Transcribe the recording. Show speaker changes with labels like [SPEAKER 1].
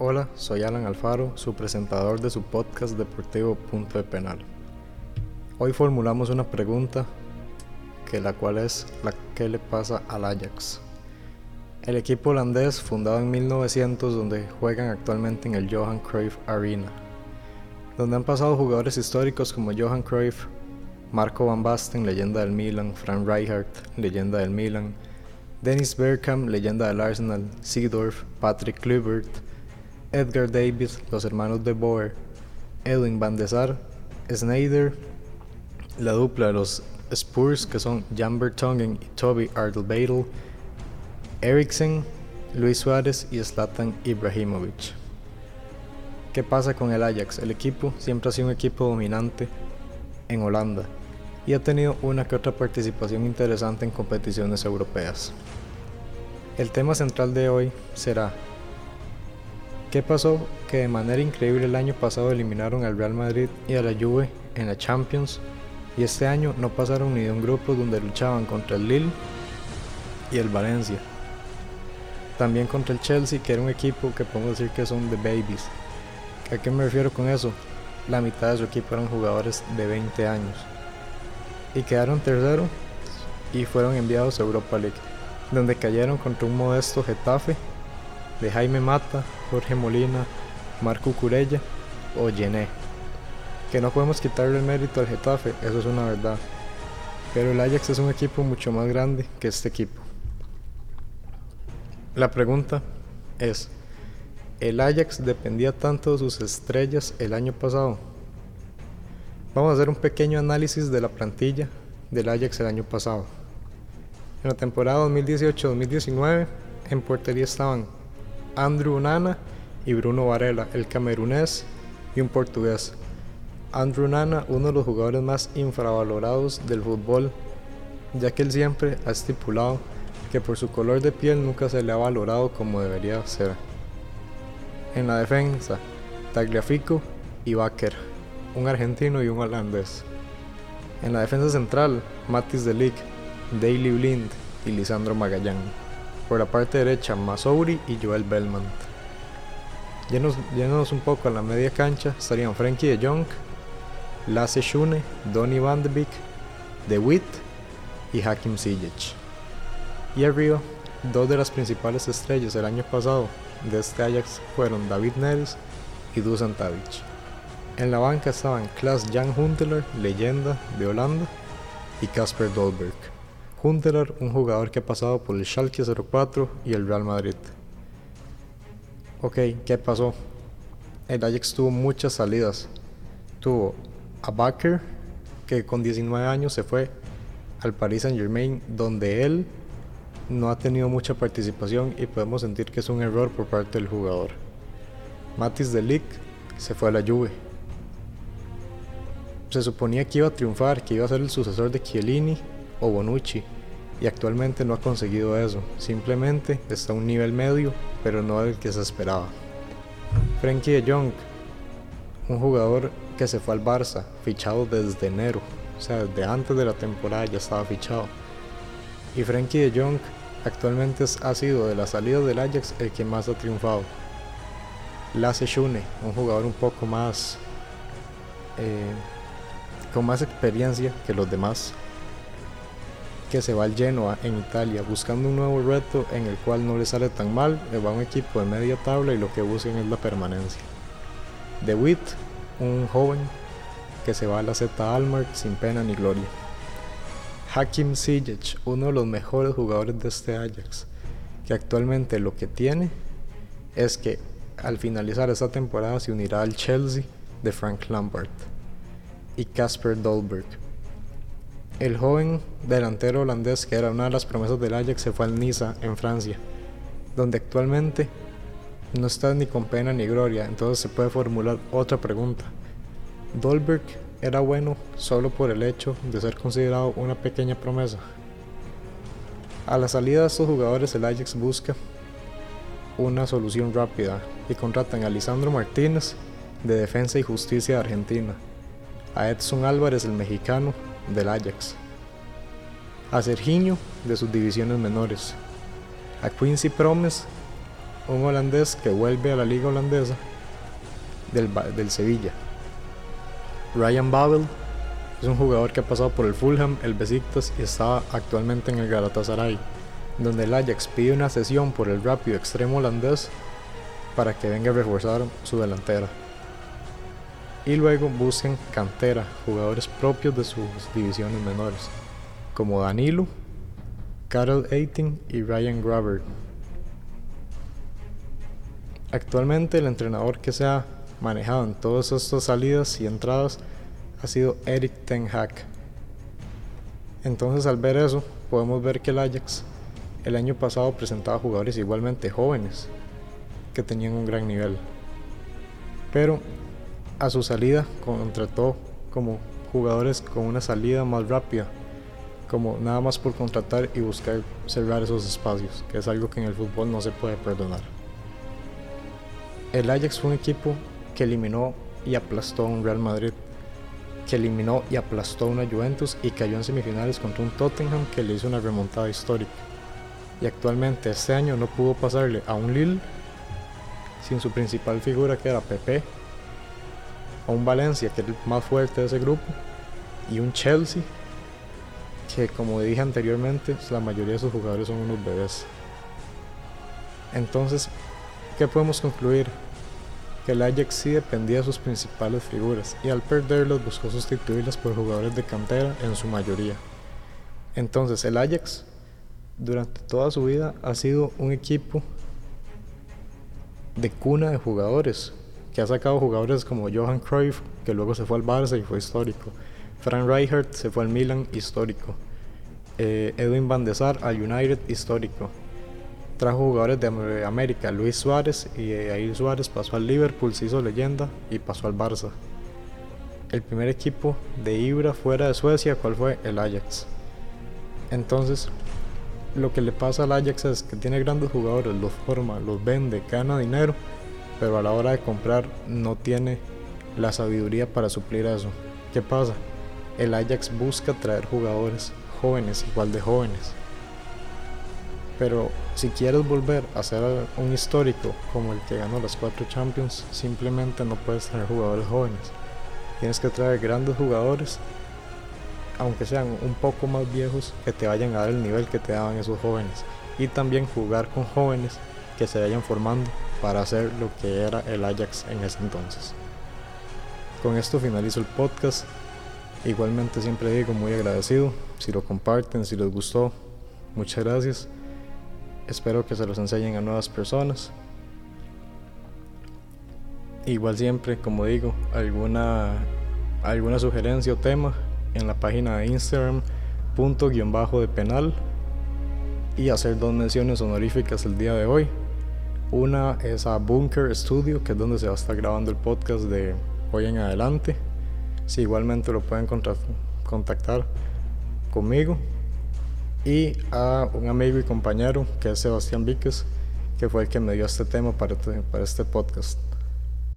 [SPEAKER 1] Hola, soy Alan Alfaro, su presentador de su podcast deportivo Punto de Penal. Hoy formulamos una pregunta que la cual es la que le pasa al Ajax. El equipo holandés fundado en 1900 donde juegan actualmente en el Johan Cruyff Arena, donde han pasado jugadores históricos como Johan Cruyff, Marco van Basten, leyenda del Milan, Frank Rijkaard, leyenda del Milan, Dennis Bergkamp, leyenda del Arsenal, Seedorf, Patrick Kluivert, Edgar Davis, los hermanos de Boer, Edwin van der Sar, Snyder, la dupla de los Spurs que son Jan Vertonghen y Toby Alderweireld, Eriksen, Luis Suárez y Zlatan Ibrahimovic. ¿Qué pasa con el Ajax? El equipo siempre ha sido un equipo dominante en Holanda y ha tenido una que otra participación interesante en competiciones europeas. El tema central de hoy será ¿Qué pasó que de manera increíble el año pasado eliminaron al Real Madrid y a la Juve en la Champions y este año no pasaron ni de un grupo donde luchaban contra el Lille y el Valencia? También contra el Chelsea, que era un equipo que podemos decir que son de babies. ¿A qué me refiero con eso? La mitad de su equipo eran jugadores de 20 años. Y quedaron tercero y fueron enviados a Europa League, donde cayeron contra un modesto Getafe de Jaime Mata, Jorge Molina, Marco Curella o Yené. Que no podemos quitarle el mérito al Getafe, eso es una verdad. Pero el Ajax es un equipo mucho más grande que este equipo. La pregunta es, ¿el Ajax dependía tanto de sus estrellas el año pasado? Vamos a hacer un pequeño análisis de la plantilla del Ajax el año pasado. En la temporada 2018-2019, en portería estaban Andrew Nana y Bruno Varela, el camerunés y un portugués. Andrew Nana, uno de los jugadores más infravalorados del fútbol, ya que él siempre ha estipulado que por su color de piel nunca se le ha valorado como debería ser. En la defensa, Tagliafico y Baker, un argentino y un holandés. En la defensa central, Matis de Ligt, Daily Blind y Lisandro Magallán. Por la parte derecha, Masouri y Joel Belmont. Yéndonos un poco a la media cancha, estarían Frankie de Jong, Lasse Schune, Donny van de Beek, De Witt y Hakim Ziyech. Y arriba, dos de las principales estrellas del año pasado de este Ajax fueron David Neres y Dusan Tadic. En la banca estaban Klaas Jan Huntelaar, leyenda de Holanda, y Casper Dolberg. Huntelaar, un jugador que ha pasado por el Schalke 04 y el Real Madrid. Ok, ¿qué pasó? El Ajax tuvo muchas salidas. Tuvo a Bakker, que con 19 años se fue al Paris Saint Germain, donde él no ha tenido mucha participación y podemos sentir que es un error por parte del jugador. Matis de Ligt se fue a la Juve. Se suponía que iba a triunfar, que iba a ser el sucesor de Chiellini o Bonucci y actualmente no ha conseguido eso, simplemente está a un nivel medio, pero no el que se esperaba. Frankie de Jong, un jugador que se fue al Barça, fichado desde enero, o sea, desde antes de la temporada ya estaba fichado. Y Frankie de Jong actualmente ha sido de la salida del Ajax el que más ha triunfado. Lasse Schune, un jugador un poco más eh, con más experiencia que los demás, que se va al Genoa en Italia buscando un nuevo reto en el cual no le sale tan mal, va a un equipo de media tabla y lo que buscan es la permanencia. De Witt, un joven que se va a la Z Almar sin pena ni gloria. Hakim Ziyech, uno de los mejores jugadores de este Ajax, que actualmente lo que tiene es que al finalizar esta temporada se unirá al Chelsea de Frank Lampard y Casper Dolberg, el joven delantero holandés que era una de las promesas del Ajax se fue al Niza en Francia, donde actualmente no está ni con pena ni gloria, entonces se puede formular otra pregunta. ¿Dolberg era bueno solo por el hecho de ser considerado una pequeña promesa? A la salida de estos jugadores el Ajax busca una solución rápida y contratan a Lisandro Martínez de Defensa y Justicia de Argentina, a Edson Álvarez el mexicano del Ajax, a Serginho de sus divisiones menores, a Quincy Promes un holandés que vuelve a la liga holandesa del, del Sevilla. Ryan Babel es un jugador que ha pasado por el Fulham, el Besiktas y está actualmente en el Galatasaray, donde el Ajax pide una sesión por el rápido extremo holandés para que venga a reforzar su delantera. Y luego busquen cantera, jugadores propios de sus divisiones menores, como Danilo, Carol Eiting y Ryan Graver. Actualmente el entrenador que se ha manejado en todas estas salidas y entradas ha sido Eric Ten Hag. Entonces al ver eso podemos ver que el Ajax el año pasado presentaba jugadores igualmente jóvenes que tenían un gran nivel. Pero a su salida contrató como jugadores con una salida más rápida, como nada más por contratar y buscar cerrar esos espacios, que es algo que en el fútbol no se puede perdonar. El Ajax fue un equipo que eliminó y aplastó a un Real Madrid, que eliminó y aplastó a una Juventus y cayó en semifinales contra un Tottenham que le hizo una remontada histórica. Y actualmente este año no pudo pasarle a un Lille sin su principal figura que era Pepe, a un Valencia que es el más fuerte de ese grupo y un Chelsea que como dije anteriormente la mayoría de sus jugadores son unos bebés. Entonces, ¿qué podemos concluir? Que el Ajax sí dependía de sus principales figuras y al perderlos buscó sustituirlas por jugadores de cantera en su mayoría. Entonces el Ajax durante toda su vida ha sido un equipo de cuna de jugadores, que ha sacado jugadores como Johan Cruyff, que luego se fue al Barça y fue histórico. Frank Rijkaard se fue al Milan, histórico. Eh, Edwin Van de Sar al United, histórico. Trajo jugadores de América, Luis Suárez, y ahí Suárez pasó al Liverpool, se hizo leyenda y pasó al Barça. El primer equipo de Ibra fuera de Suecia, ¿cuál fue? El Ajax. Entonces, lo que le pasa al Ajax es que tiene grandes jugadores, los forma, los vende, gana dinero, pero a la hora de comprar no tiene la sabiduría para suplir eso. ¿Qué pasa? El Ajax busca traer jugadores jóvenes, igual de jóvenes. Pero si quieres volver a ser un histórico como el que ganó las cuatro Champions, simplemente no puedes traer jugadores jóvenes. Tienes que traer grandes jugadores aunque sean un poco más viejos, que te vayan a dar el nivel que te daban esos jóvenes. Y también jugar con jóvenes que se vayan formando para hacer lo que era el Ajax en ese entonces. Con esto finalizo el podcast. Igualmente siempre digo muy agradecido. Si lo comparten, si les gustó, muchas gracias. Espero que se los enseñen a nuevas personas. Igual siempre, como digo, alguna, alguna sugerencia o tema, en la página de Instagram punto guion bajo de penal y hacer dos menciones honoríficas el día de hoy. Una es a Bunker Studio, que es donde se va a estar grabando el podcast de hoy en adelante. Si igualmente lo pueden contactar conmigo. Y a un amigo y compañero que es Sebastián Víquez, que fue el que me dio este tema para este, para este podcast.